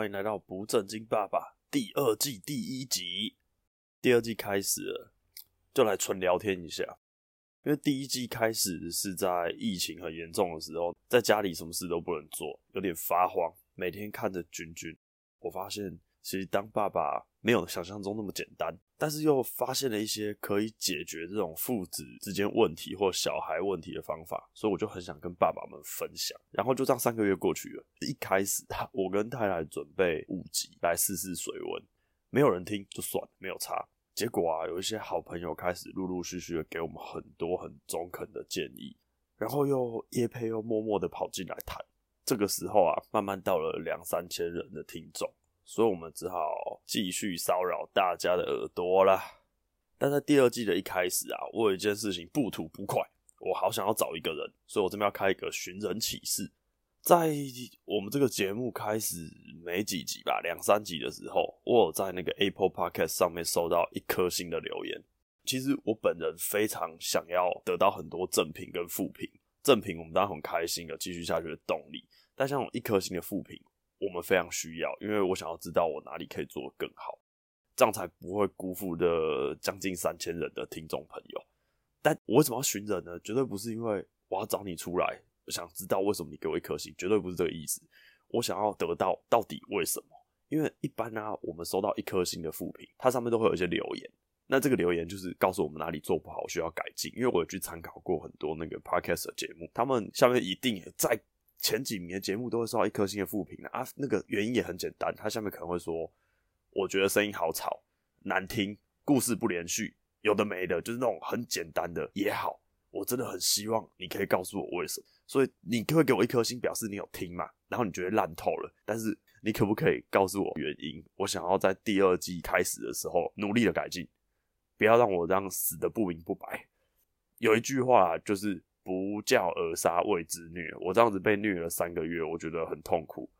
欢迎来到不正经爸爸第二季第一集。第二季开始了，就来纯聊天一下。因为第一季开始是在疫情很严重的时候，在家里什么事都不能做，有点发慌。每天看着君君，我发现其实当爸爸没有想象中那么简单，但是又发现了一些可以解决这种父子之间问题或小孩问题的方法，所以我就很想跟爸爸们分享。然后就这样三个月过去了，一开始我跟太太准备五集来试试水温，没有人听就算了，没有差。结果啊，有一些好朋友开始陆陆续续的给我们很多很中肯的建议，然后又叶佩又默默的跑进来谈。这个时候啊，慢慢到了两三千人的听众，所以我们只好继续骚扰大家的耳朵啦。但在第二季的一开始啊，我有一件事情不吐不快，我好想要找一个人，所以我这边要开一个寻人启事。在我们这个节目开始没几集吧，两三集的时候，我有在那个 Apple Podcast 上面收到一颗星的留言。其实我本人非常想要得到很多正评跟负评，正评我们当然很开心的继续下去的动力。但像我一颗星的负评，我们非常需要，因为我想要知道我哪里可以做得更好，这样才不会辜负的将近三千人的听众朋友。但我为什么要寻人呢？绝对不是因为我要找你出来，我想知道为什么你给我一颗星，绝对不是这个意思。我想要得到到底为什么？因为一般呢、我们收到一颗星的复评，它上面都会有一些留言，那这个留言就是告诉我们哪里做不好，需要改进。因为我有去参考过很多那个 podcast 的节目，他们下面一定也在。前几名的节目都会收到一颗星的负评啊，那个原因也很简单，他下面可能会说，我觉得声音好吵、难听、故事不连续，有的没的，就是那种很简单的也好，我真的很希望你可以告诉我为什么，所以你可以给我一颗星，表示你有听嘛，然后你觉得烂透了，但是你可不可以告诉我原因？我想要在第二季开始的时候努力的改进，不要让我这样死的不明不白。有一句话就是。不教而杀谓之虐，我这样子被虐了三个月，我觉得很痛苦。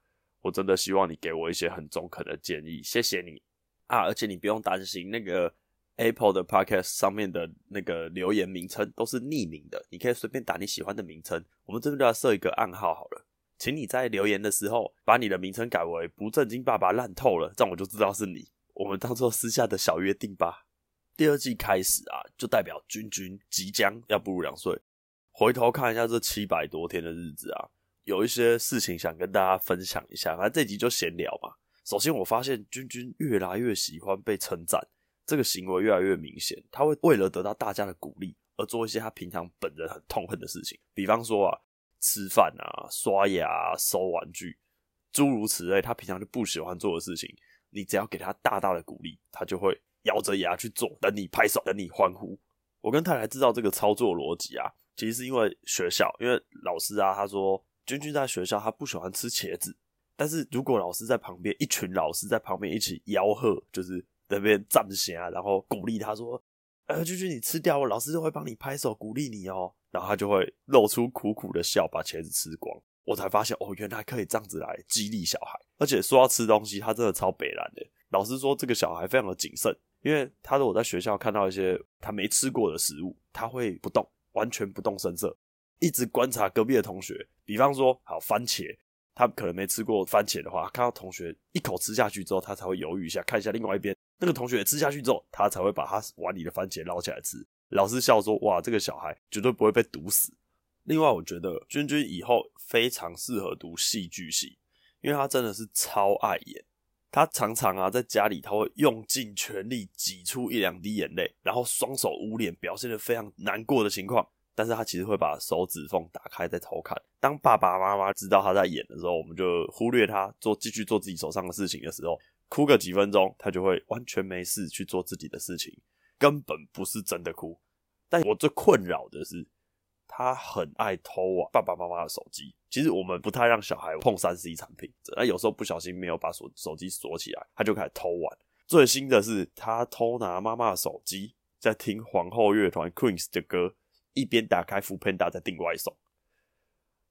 我真的希望你给我一些很中肯的建议，谢谢你啊！而且你不用担心，那个 Apple 的 Podcast 上面的那个留言名称都是匿名的，你可以随便打你喜欢的名称。我们这边就要设一个暗号好了，请你在留言的时候把你的名称改为“不正经爸爸烂透了”，这样我就知道是你。我们当做私下的小约定吧。第二季开始啊，就代表君君即将要步入两岁。回头看一下这七百多天的日子啊，有一些事情想跟大家分享一下。反正这集就闲聊嘛。首先，我发现君君越来越喜欢被称赞，这个行为越来越明显。他会为了得到大家的鼓励而做一些他平常本人很痛恨的事情，比方说啊，吃饭啊、刷牙、收玩具，诸如此类。他平常就不喜欢做的事情，你只要给他大大的鼓励，他就会咬着牙去做，等你拍手，等你欢呼。我跟太太知道这个操作逻辑啊。其实是因为学校，因为老师啊，他说君君在学校他不喜欢吃茄子，但是如果老师在旁边，一群老师在旁边一起吆喝，就是那边站起啊，然后鼓励他说：“呃，君君你吃掉，我老师就会帮你拍手鼓励你哦。”然后他就会露出苦苦的笑，把茄子吃光。我才发现哦，原来可以这样子来激励小孩。而且说要吃东西，他真的超北烂的。老师说这个小孩非常的谨慎，因为他说我在学校看到一些他没吃过的食物，他会不动。完全不动声色，一直观察隔壁的同学。比方说，好番茄，他可能没吃过番茄的话，看到同学一口吃下去之后，他才会犹豫一下，看一下另外一边那个同学吃下去之后，他才会把他碗里的番茄捞起来吃。老师笑说：“哇，这个小孩绝对不会被毒死。”另外，我觉得君君以后非常适合读戏剧系，因为他真的是超爱演。他常常啊，在家里他会用尽全力挤出一两滴眼泪，然后双手捂脸，表现得非常难过的情况。但是他其实会把手指缝打开在偷看。当爸爸妈妈知道他在演的时候，我们就忽略他做继续做自己手上的事情的时候，哭个几分钟，他就会完全没事去做自己的事情，根本不是真的哭。但我最困扰的是。他很爱偷玩爸爸妈妈的手机。其实我们不太让小孩碰三 C 产品，那有时候不小心没有把手手机锁起来，他就开始偷玩。最新的是，他偷拿妈妈的手机，在听皇后乐团 Queen 的歌，一边打开 F Panda 在订外送。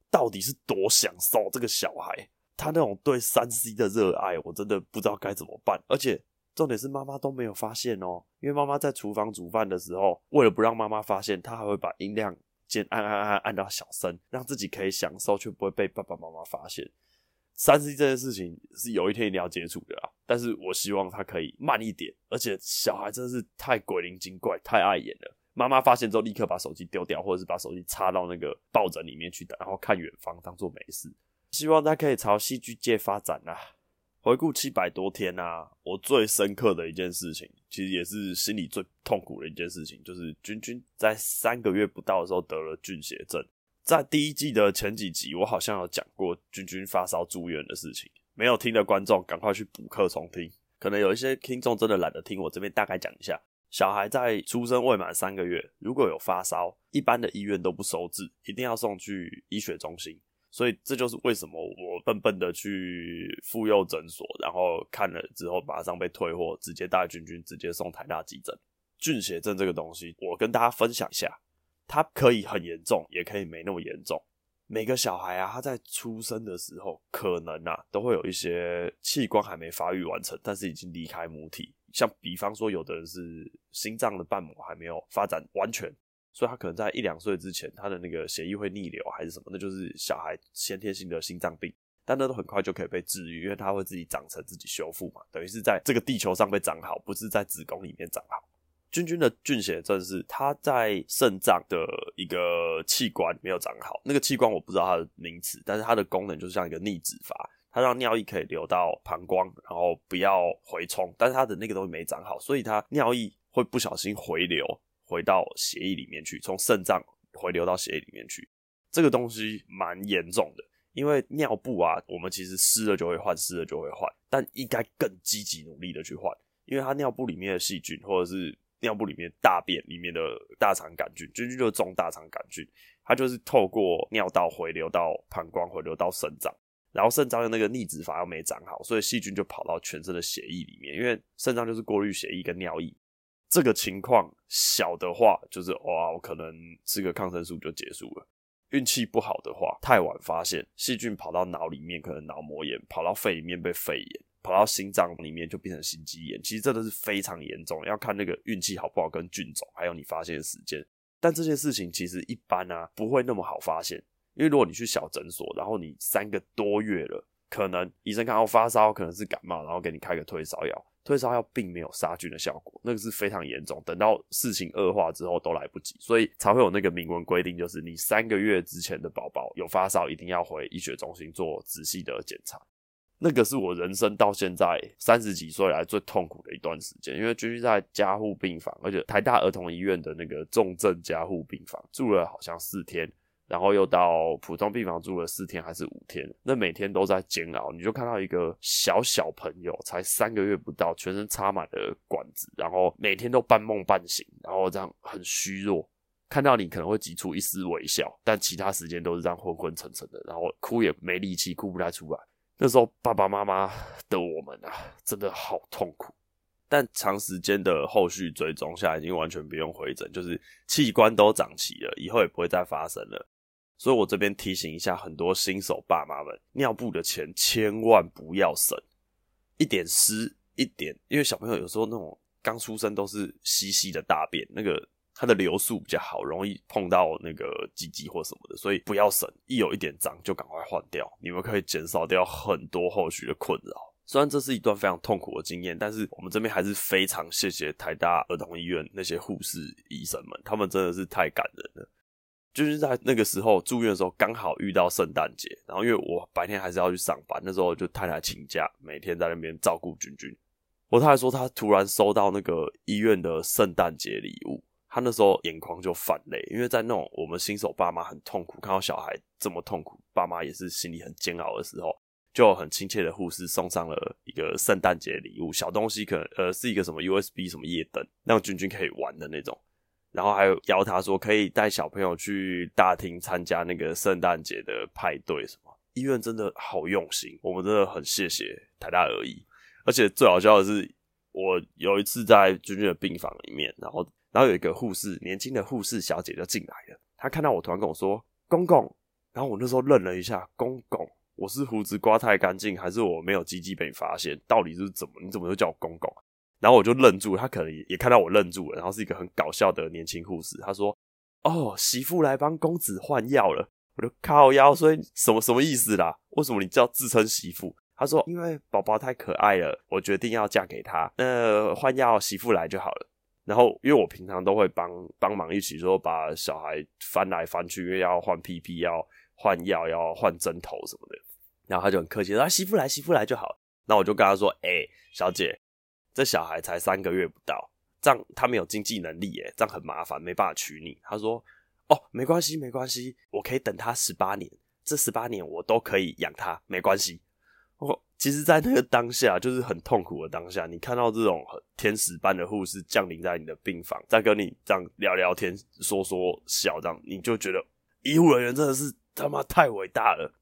到底是多享受这个小孩？他那种对三 C 的热爱，我真的不知道该怎么办。而且重点是妈妈都没有发现哦，因为妈妈在厨房煮饭的时候，为了不让妈妈发现，他还会把音量。先按按按按到小声，让自己可以享受，却不会被爸爸妈妈发现。三 C 这件事情是有一天一定要接触的啦，但是我希望他可以慢一点，而且小孩真的是太鬼灵精怪，太碍眼了。妈妈发现之后，立刻把手机丢掉，或者是把手机插到那个抱枕里面去，然后看远方，当做没事。希望他可以朝戏剧界发展啊！回顾七百多天啊，我最深刻的一件事情，其实也是心里最痛苦的一件事情，就是君君在三个月不到的时候得了菌血症。在第一季的前几集，我好像有讲过君君发烧住院的事情，没有听的观众赶快去补课重听。可能有一些听众真的懒得听，我这边大概讲一下。小孩在出生未满三个月，如果有发烧，一般的医院都不收治，一定要送去医学中心。所以这就是为什么我笨笨的去妇幼诊所，然后看了之后马上被退货，直接带君君直接送台大急诊。菌血症这个东西，我跟大家分享一下，它可以很严重，也可以没那么严重。每个小孩啊，他在出生的时候，可能啊都会有一些器官还没发育完成，但是已经离开母体。像比方说，有的人是心脏的瓣膜还没有发展完全，所以他可能在一两岁之前，他的那个血液会逆流还是什么，那就是小孩先天性的心脏病，但那都很快就可以被治愈，因为它会自己长成、自己修复嘛，等于是在这个地球上被长好，不是在子宫里面长好。君君的菌血症是他在肾脏的一个器官没有长好，那个器官我不知道它的名词，但是它的功能就是像一个逆止阀。它让尿液可以流到膀胱，然后不要回冲，但是它的那个东西没长好，所以它尿液会不小心回流回到血液里面去，从肾脏回流到血液里面去。这个东西蛮严重的，因为尿布啊，我们其实湿了就会换，湿了就会换，但应该更积极努力的去换，因为它尿布里面的细菌，或者是尿布里面大便里面的大肠杆菌，菌菌就是中大肠杆菌，它就是透过尿道回流到膀胱，回流到肾脏。然后肾脏的那个逆止阀又没长好，所以细菌就跑到全身的血液里面，因为肾脏就是过滤血液跟尿液。这个情况小的话，就是哇，我可能吃个抗生素就结束了。运气不好的话，太晚发现，细菌跑到脑里面可能脑膜炎，跑到肺里面被肺炎，跑到心脏里面就变成心肌炎。其实这都是非常严重，要看那个运气好不好跟菌种，还有你发现的时间。但这件事情其实一般啊，不会那么好发现。因为如果你去小诊所，然后你三个多月了，可能医生看到发烧，可能是感冒，然后给你开个退烧药，退烧药并没有杀菌的效果，那个是非常严重。等到事情恶化之后都来不及，所以才会有那个明文规定，就是你三个月之前的宝宝有发烧，一定要回医学中心做仔细的检查。那个是我人生到现在三十几岁来最痛苦的一段时间，因为居住在加护病房，而且台大儿童医院的那个重症加护病房住了好像四天。然后又到普通病房住了四天还是五天，那每天都在煎熬。你就看到一个小小朋友，才三个月不到，全身插满了管子，然后每天都半梦半醒，然后这样很虚弱。看到你可能会挤出一丝微笑，但其他时间都是这样昏昏沉沉的，然后哭也没力气，哭不太出来。那时候爸爸妈妈的我们啊，真的好痛苦。但长时间的后续追踪下来，已经完全不用回诊，就是器官都长齐了，以后也不会再发生了。所以我这边提醒一下很多新手爸妈们，尿布的钱千万不要省，一点湿一点，因为小朋友有时候那种刚出生都是稀稀的大便，那个它的流速比较好，容易碰到那个鸡鸡或什么的，所以不要省，一有一点脏就赶快换掉，你们可以减少掉很多后续的困扰。虽然这是一段非常痛苦的经验，但是我们这边还是非常谢谢台大儿童医院那些护士医生们，他们真的是太感人了。就是在那个时候住院的时候，刚好遇到圣诞节，然后因为我白天还是要去上班，那时候就太太请假，每天在那边照顾君君。我太太说，她突然收到那个医院的圣诞节礼物，她那时候眼眶就泛泪，因为在那种我们新手爸妈很痛苦，看到小孩这么痛苦，爸妈也是心里很煎熬的时候，就很亲切的护士送上了一个圣诞节礼物，小东西可呃是一个什么 USB 什么夜灯，让君君可以玩的那种。然后还有邀他说可以带小朋友去大厅参加那个圣诞节的派对什么。医院真的好用心，我们真的很谢谢台大而已。而且最好笑的是，我有一次在君君的病房里面，然后然后有一个护士，年轻的护士小姐就进来了。她看到我，突然跟我说：“公公。”然后我那时候愣了一下，“公公，我是胡子刮太干净，还是我没有鸡鸡被你发现？到底是怎么？你怎么又叫我公公？”然后我就愣住，他可能也也看到我愣住了，然后是一个很搞笑的年轻护士，他说：“哦，媳妇来帮公子换药了。”我就靠腰，所以什么什么意思啦？为什么你叫自称媳妇？他说因为宝宝太可爱了，我决定要嫁给他。那换药媳妇来就好了。然后因为我平常都会帮帮忙一起说把小孩翻来翻去，因为要换屁屁，要换药，要换针头什么的。然后他就很客气说：“啊，媳妇来，媳妇来就好。”那我就跟他说：“哎、小姐，这小孩才三个月不到，这样他没有经济能力，耶，这样很麻烦，没办法娶你。”他说：“哦，没关系，没关系，我可以等他十八年，这十八年我都可以养他，没关系。”我其实，在那个当下，就是很痛苦的当下，你看到这种天使般的护士降临在你的病房，在跟你这样聊聊天、说说笑，这样你就觉得医护人员真的是他妈太伟大了。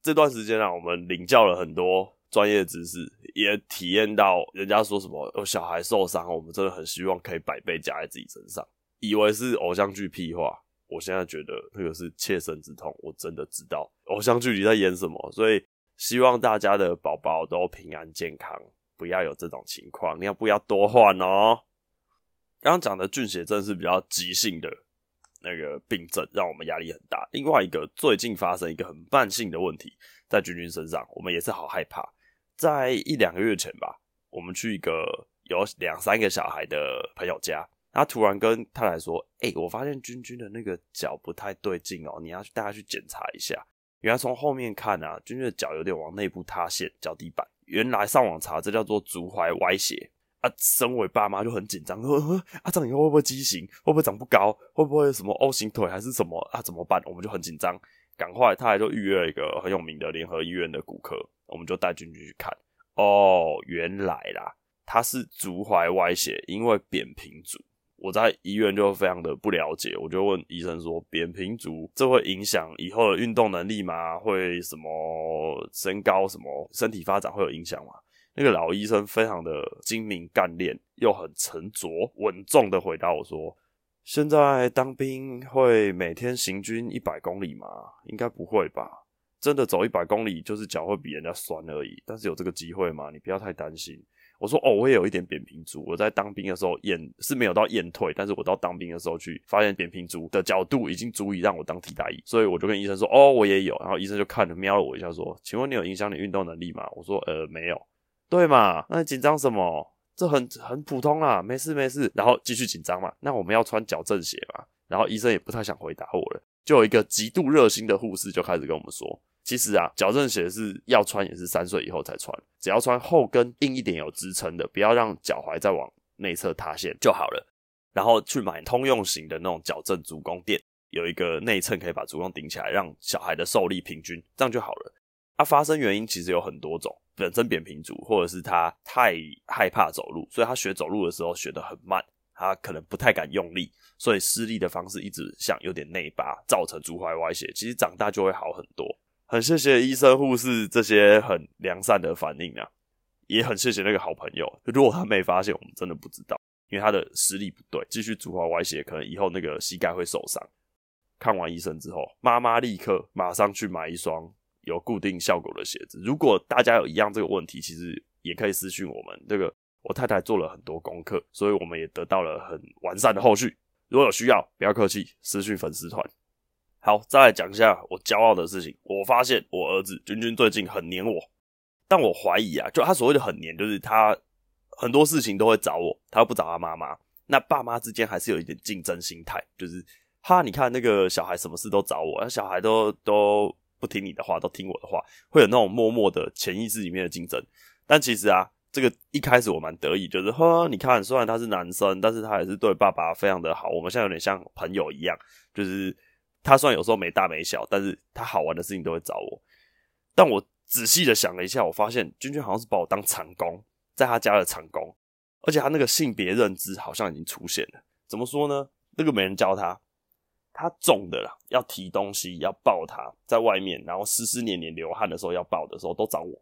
这段时间啊，我们领教了很多专业知识，也体验到人家说什么有小孩受伤，我们真的很希望可以百倍加在自己身上。以为是偶像剧屁话，我现在觉得那个是切身之痛，我真的知道偶像剧里在演什么，所以。希望大家的宝宝都平安健康，不要有这种情况。你要不要多换哦？刚刚讲的菌血症是比较急性的那个病症，让我们压力很大。另外一个最近发生一个很慢性的问题，在君君身上，我们也是好害怕。在一两个月前吧，我们去一个有两三个小孩的朋友家，他突然跟太太说：“哎、我发现君君的那个脚不太对劲哦，你要去带他去检查一下。”原来从后面看啊，君君的脚有点往内部塌陷，脚底板。原来上网查，这叫做足踝歪斜啊。身为爸妈就很紧张，呵呵，啊，长以后会不会畸形？会不会长不高？会不会什么 O 型腿还是什么啊？怎么办？我们就很紧张，赶快他还就预约了一个很有名的联合医院的骨科，我们就带君君去看。哦，原来啦，他是足踝歪斜，因为扁平足。我在医院就非常的不了解，我就问医生说：“扁平足这会影响以后的运动能力吗？会什么身高、什么身体发展会有影响吗？”那个老医生非常的精明干练，又很沉着稳重的回答我说：“现在当兵会每天行军一百公里吗？应该不会吧？真的走一百公里就是脚会比人家酸而已，但是有这个机会吗？你不要太担心。”我说哦，我也有一点扁平足。我在当兵的时候验是没有到验退，但是我到当兵的时候去发现扁平足的角度已经足以让我当替代役，所以我就跟医生说哦，我也有。然后医生就看了瞄了我一下说，请问你有影响你运动能力吗？我说呃没有，对嘛？那你紧张什么？这很很普通啦，没事没事。然后继续紧张嘛。那我们要穿矫正鞋嘛？然后医生也不太想回答我了，就有一个极度热心的护士就开始跟我们说。其实啊，矫正鞋是要穿，也是三岁以后才穿。只要穿后跟硬一点、有支撑的，不要让脚踝再往内侧塌陷就好了。然后去买通用型的那种矫正足弓垫，有一个内衬可以把足弓顶起来，让小孩的受力平均，这样就好了。它、啊、发生原因其实有很多种，本身扁平足，或者是他太害怕走路，所以他学走路的时候学得很慢，他可能不太敢用力，所以施力的方式一直像有点内八，造成足踝歪斜。其实长大就会好很多。很谢谢医生护士这些很良善的反应啊，也很谢谢那个好朋友。如果他没发现，我们真的不知道，因为他的施力不对，继续足踝歪斜，可能以后那个膝盖会受伤。看完医生之后，妈妈立刻马上去买一双有固定效果的鞋子。如果大家有一样这个问题，其实也可以私讯我们。这个我太太做了很多功课，所以我们也得到了很完善的后续。如果有需要，不要客气，私讯粉丝团。好，再来讲一下我骄傲的事情。我发现我儿子君君最近很黏我，但我怀疑啊，就他所谓的很黏，就是他很多事情都会找我，他又不找他妈妈。那爸妈之间还是有一点竞争心态，就是哈，你看那个小孩什么事都找我，那小孩都都不听你的话，都听我的话，会有那种默默的潜意识里面的竞争。但其实啊，这个一开始我蛮得意，就是呵，你看虽然他是男生，但是他也是对爸爸非常的好，我们现在有点像朋友一样，就是。他虽然有时候没大没小，但是他好玩的事情都会找我。但我仔细的想了一下，我发现君君好像是把我当长工，在他家的长工，而且他那个性别认知好像已经出现了。怎么说呢？那个没人教他，他重的啦，要提东西，要抱他，在外面，然后湿湿黏黏流汗的时候要抱的时候都找我，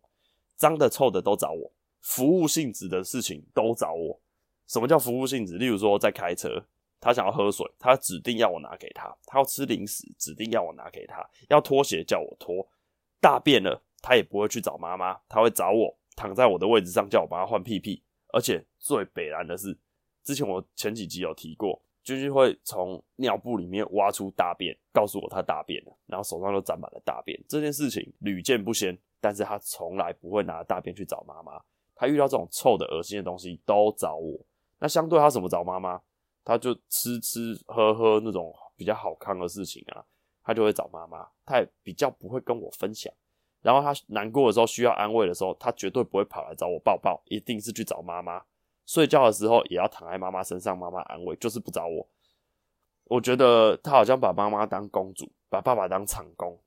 脏的臭的都找我，服务性质的事情都找我。什么叫服务性质？例如说在开车。他想要喝水，他指定要我拿给他；他要吃零食，指定要我拿给他；要脱鞋叫我脱。大便了，他也不会去找妈妈，他会找我，躺在我的位置上叫我帮他换屁屁。而且最北烂的是，之前我前几集有提过，君君会从尿布里面挖出大便，告诉我他大便了，然后手上都沾满了大便。这件事情屡见不鲜，但是他从来不会拿大便去找妈妈。他遇到这种臭的、恶心的东西都找我。那相对他怎么找妈妈？他就吃吃喝喝那种比较好看的事情啊，他就会找妈妈。他也比较不会跟我分享。然后他难过的时候需要安慰的时候，他绝对不会跑来找我抱抱，一定是去找妈妈。睡觉的时候也要躺在妈妈身上，妈妈安慰，就是不找我。我觉得他好像把妈妈当公主，把爸爸当长工。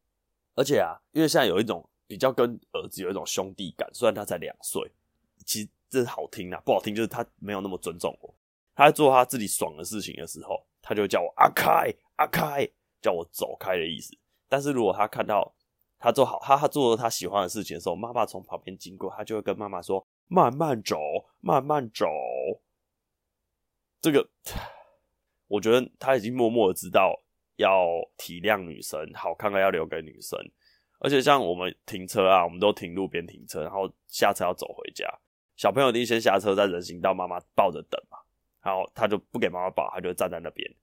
而且啊，因为现在有一种比较跟儿子有一种兄弟感，虽然他才两岁，其实这是好听啊，不好听就是他没有那么尊重我。他在做他自己爽的事情的时候，他就叫我阿开阿开，叫我走开的意思。但是如果他看到他做好他他做了他喜欢的事情的时候，妈妈从旁边经过，他就会跟妈妈说。慢慢走，慢慢走。这个，我觉得他已经默默的知道要体谅女生，好看的要留给女生。而且像我们停车啊，我们都停路边停车，然后下车要走回家。小朋友一定先下车，在人行道妈妈抱着等嘛。然后他就不给妈妈抱，他就站在那边。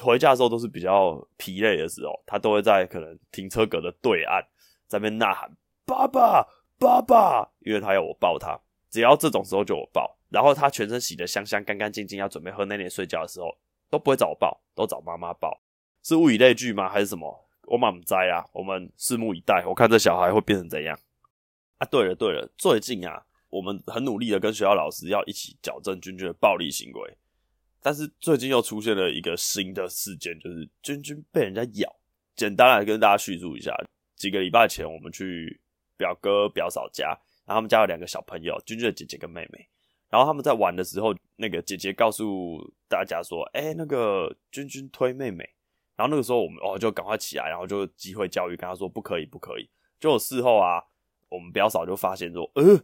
回家的时候都是比较疲累的时候，他都会在可能停车格的对岸，在那边呐喊：“爸爸。”爸爸，因为他要我抱他，只要这种时候就我抱。然后他全身洗得香香、干干净净，要准备喝奶奶睡觉的时候，都不会找我抱，都找妈妈抱。是物以类聚吗？还是什么？我满不在啊。我们拭目以待，我看这小孩会变成怎样啊？对了对了，最近啊，我们很努力的跟学校老师要一起矫正君君的暴力行为，但是最近又出现了一个新的事件，就是君君被人家咬。简单来跟大家叙述一下，几个礼拜前我们去。表哥表嫂家，然后他们家有两个小朋友，君君的姐姐跟妹妹。然后他们在玩的时候，那个姐姐告诉大家说：“哎、那个君君推妹妹。”然后那个时候我们哦就赶快起来，然后就机会教育跟他说：“不可以，不可以。”就事后啊，我们表嫂就发现说：“呃，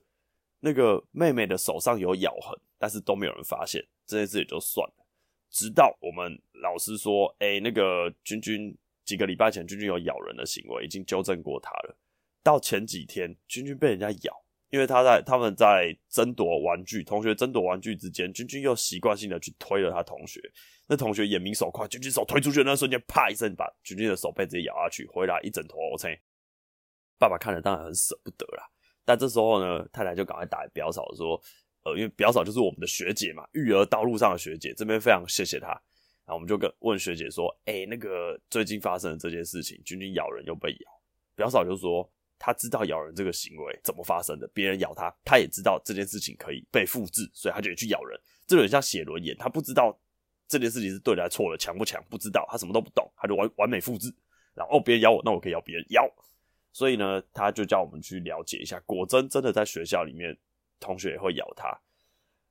那个妹妹的手上有咬痕，但是都没有人发现，这件事也就算了。直到我们老师说：‘哎、那个君君几个礼拜前君君有咬人的行为，已经纠正过他了。’”到前几天，君君被人家咬，因为他在他们在争夺玩具，同学争夺玩具之间，君君又习惯性的去推了他同学，那同学眼明手快，君君手推出去那瞬间，啪一声把君君的手背直接咬下去，回来一整坨 OK。爸爸看了当然很舍不得啦，但这时候呢，太太就赶快打表嫂说，呃，因为表嫂就是我们的学姐嘛，育儿道路上的学姐，这边非常谢谢她。然后我们就跟问学姐说，哎、那个最近发生的这件事情，君君咬人又被咬，表嫂就说。她知道咬人这个行为怎么发生的，别人咬她，她也知道这件事情可以被复制，所以她就去咬人。这有点像写轮眼，她不知道这件事情是对的还是错的，强不强不知道，他什么都不懂，他就完完美复制。然后哦，别人咬我，那我可以咬别人咬。所以呢，他就叫我们去了解一下，果真真的在学校里面，同学也会咬他。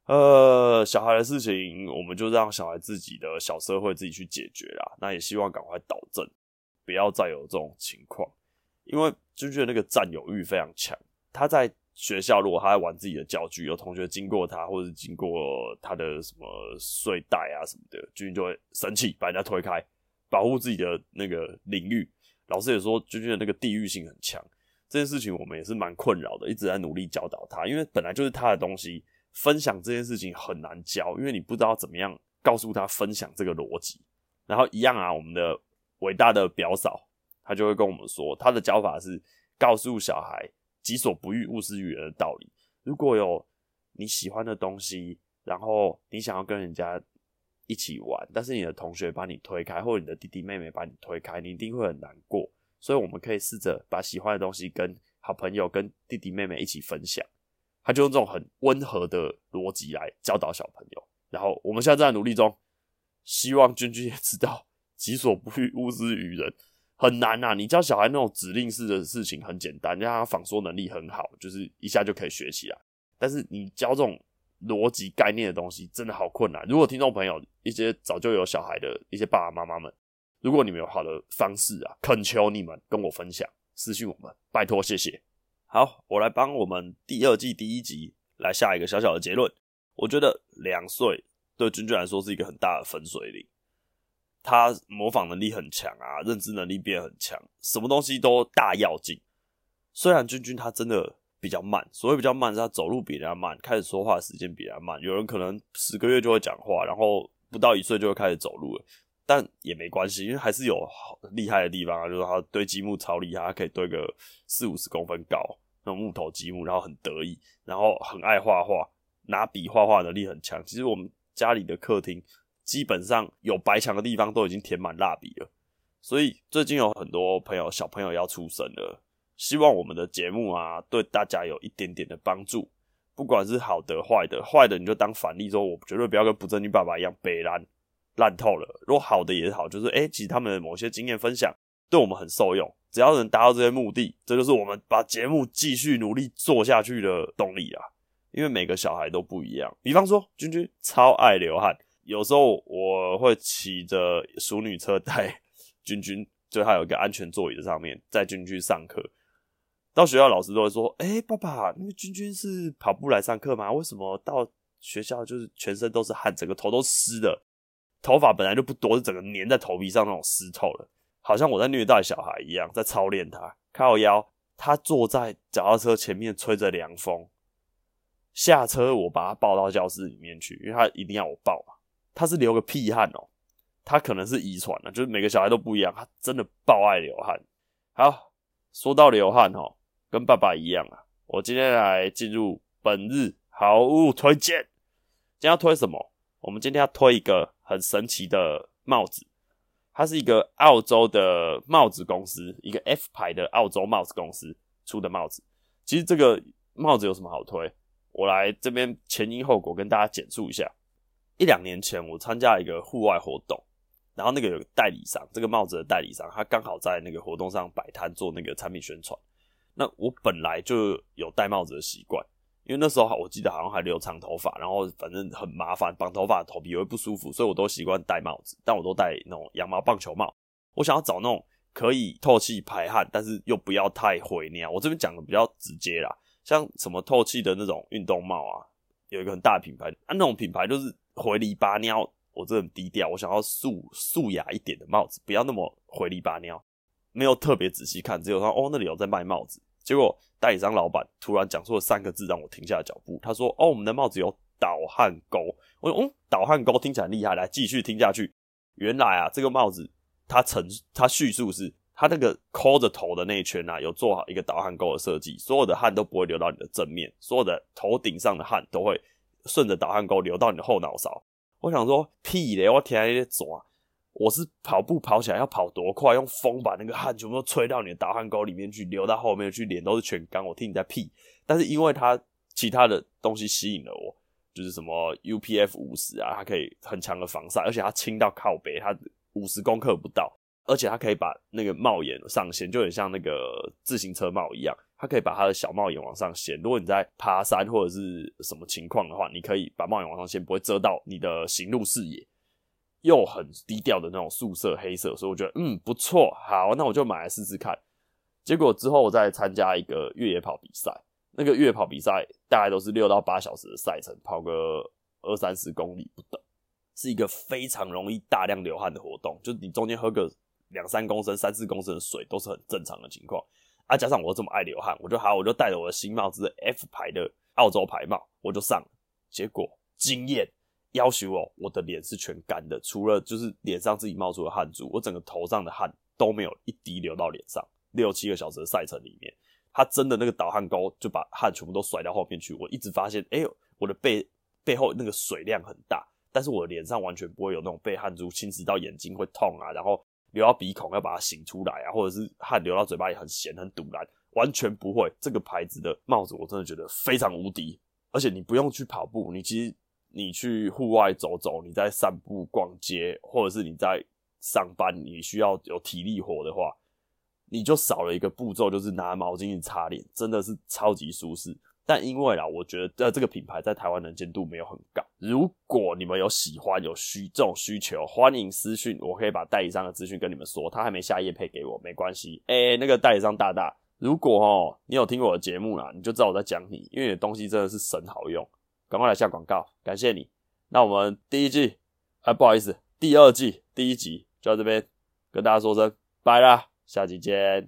呃，小孩的事情，我们就让小孩自己的小社会自己去解决啦。那也希望赶快导正，不要再有这种情况。因为君君的那个占有欲非常强，他在学校如果他在玩自己的教具，有同学经过他，或者经过他的什么睡袋啊什么的，君君就会生气，把人家推开，保护自己的那个领域。老师也说君君的那个地域性很强，这件事情我们也是蛮困扰的，一直在努力教导他，因为本来就是他的东西，分享这件事情很难教，因为你不知道怎么样告诉他分享这个逻辑。然后一样啊，我们的伟大的表嫂。她就会跟我们说，她的教法是告诉小孩“己所不欲，勿施于人”的道理。如果有你喜欢的东西，然后你想要跟人家一起玩，但是你的同学把你推开，或者你的弟弟妹妹把你推开，你一定会很难过。所以我们可以试着把喜欢的东西跟好朋友、跟弟弟妹妹一起分享。他就用这种很温和的逻辑来教导小朋友。然后我们现在在努力中，希望君君也知道“己所不欲，勿施于人”。很难呐、啊！你教小孩那种指令式的事情很简单，让他仿说能力很好，就是一下就可以学起来。但是你教这种逻辑概念的东西，真的好困难。如果听众朋友一些早就有小孩的一些爸爸妈妈们，如果你们有好的方式啊，恳求你们跟我分享，私讯我们，拜托，谢谢。好，我来帮我们第二季第一集来下一个小小的结论。我觉得两岁对君君来说是一个很大的分水岭。他模仿能力很强啊，认知能力变很强，什么东西都大跃进。虽然君君他真的比较慢，所谓比较慢是他走路比人家慢，开始说话时间比人家慢。有人可能十个月就会讲话，然后不到一岁就会开始走路了，但也没关系，因为还是有好厉害的地方啊，就是他堆积木超厉害，他可以堆个四五十公分高那种木头积木，然后很得意，然后很爱画画，拿笔画画能力很强。其实我们家里的客厅基本上有白墙的地方都已经填满蜡笔了，所以最近有很多朋友小朋友要出生了，希望我们的节目啊对大家有一点点的帮助。不管是好的坏的，坏的你就当反例说，我绝对不要跟不正经爸爸一样北烂烂透了。如果好的也好，就是哎、其实他们的某些经验分享对我们很受用。只要能达到这些目的，这就是我们把节目继续努力做下去的动力啊。因为每个小孩都不一样。比方说，君君超爱流汗，有时候我会骑着淑女车带 君君，就他有一个安全座椅的上面在君君上课。到学校，老师都会说：“哎、爸爸，那个君君是跑步来上课吗？为什么到学校就是全身都是汗，整个头都湿的？头发本来就不多，是整个粘在头皮上那种湿透了，好像我在虐待小孩一样，在操练他。靠腰，他坐在脚踏车前面吹着凉风，下车我把他抱到教室里面去，因为他一定要我抱嘛。他是流个屁汗哦，他可能是遗传的，就是每个小孩都不一样，他真的爆爱流汗。好，说到流汗哦。”跟爸爸一样啊！我今天来进入本日好物推荐。今天要推什么？我们今天要推一个很神奇的帽子，它是一个澳洲的帽子公司，一个 F 牌的澳洲帽子公司出的帽子。其实这个帽子有什么好推？我来这边前因后果跟大家简述一下。一两年前，我参加一个户外活动，然后那个有代理商，这个帽子的代理商，他刚好在那个活动上摆摊做那个产品宣传。那我本来就有戴帽子的习惯，因为那时候我记得好像还留长头发，然后反正很麻烦，绑头发头皮会不舒服，所以我都习惯戴帽子。但我都戴那种羊毛棒球帽。我想要找那种可以透气排汗，但是又不要太灰那样。我这边讲的比较直接啦，像什么透气的那种运动帽啊，有一个很大的品牌啊，那种品牌就是回里巴尿。我这很低调，我想要素素雅一点的帽子，不要那么回里巴尿。没有特别仔细看，只有说哦，那里有在卖帽子。结果代理商老板突然讲出了三个字，让我停下了脚步。他说：“哦，我们的帽子有导汗钩。”我说：“嗯，导汗钩听起来厉害，来继续听下去。”原来啊，这个帽子它陈它叙述是它那个抠着头的那一圈啊，有做好一个导汗钩的设计，所有的汗都不会流到你的正面，所有的头顶上的汗都会顺着导汗钩流到你的后脑勺。我想说屁咧，我天啊，在抓。我是跑步跑起来要跑多快，用风把那个汗全部都吹到你的导汗沟里面去，流到后面去，脸都是全干。我听你在屁，但是因为它其他的东西吸引了我，就是什么 UPF 五十啊，它可以很强的防晒，而且它轻到靠背，它五十公克不到，而且它可以把那个帽檐上掀，就很像那个自行车帽一样，它可以把它的小帽檐往上掀。如果你在爬山或者是什么情况的话，你可以把帽檐往上掀，不会遮到你的行路视野。又很低调的那种素色黑色，所以我觉得嗯不错，好，那我就买来试试看。结果之后我再参加一个越野跑比赛，那个越野跑比赛大概都是六到八小时的赛程，跑个二三十公里不等，是一个非常容易大量流汗的活动。就你中间喝个两三公升、三四公升的水都是很正常的情况。啊，加上我这么爱流汗，我就好，我就戴着我的新帽子 F 牌的澳洲牌帽，我就上了。结果惊艳。要求哦，我的脸是全干的，除了就是脸上自己冒出的汗珠，我整个头上的汗都没有一滴流到脸上。六七个小时的赛程里面，他真的那个导汗膏就把汗全部都甩到后面去。我一直发现，哎呦，我的背背后那个水量很大，但是我的脸上完全不会有那种被汗珠侵蚀到眼睛会痛啊，然后流到鼻孔要把它擤出来啊，或者是汗流到嘴巴里很咸很堵然，完全不会。这个牌子的帽子我真的觉得非常无敌，而且你不用去跑步，你其实。你去户外走走，你在散步、逛街，或者是你在上班，你需要有体力活的话，你就少了一个步骤，就是拿毛巾去擦脸，真的是超级舒适。但因为啦，我觉得这个品牌在台湾能见度没有很高。如果你们有喜欢、有需这种需求，欢迎私讯，我可以把代理商的资讯跟你们说。他还没下夜配给我，没关系。哎、那个代理商大大，如果哦你有听我的节目啦，你就知道我在讲你，因为你的东西真的是神好用。赶快来下广告，感谢你。那我们第一季，啊，不好意思，第二季第一集就到这边，跟大家说声拜啦，下集见。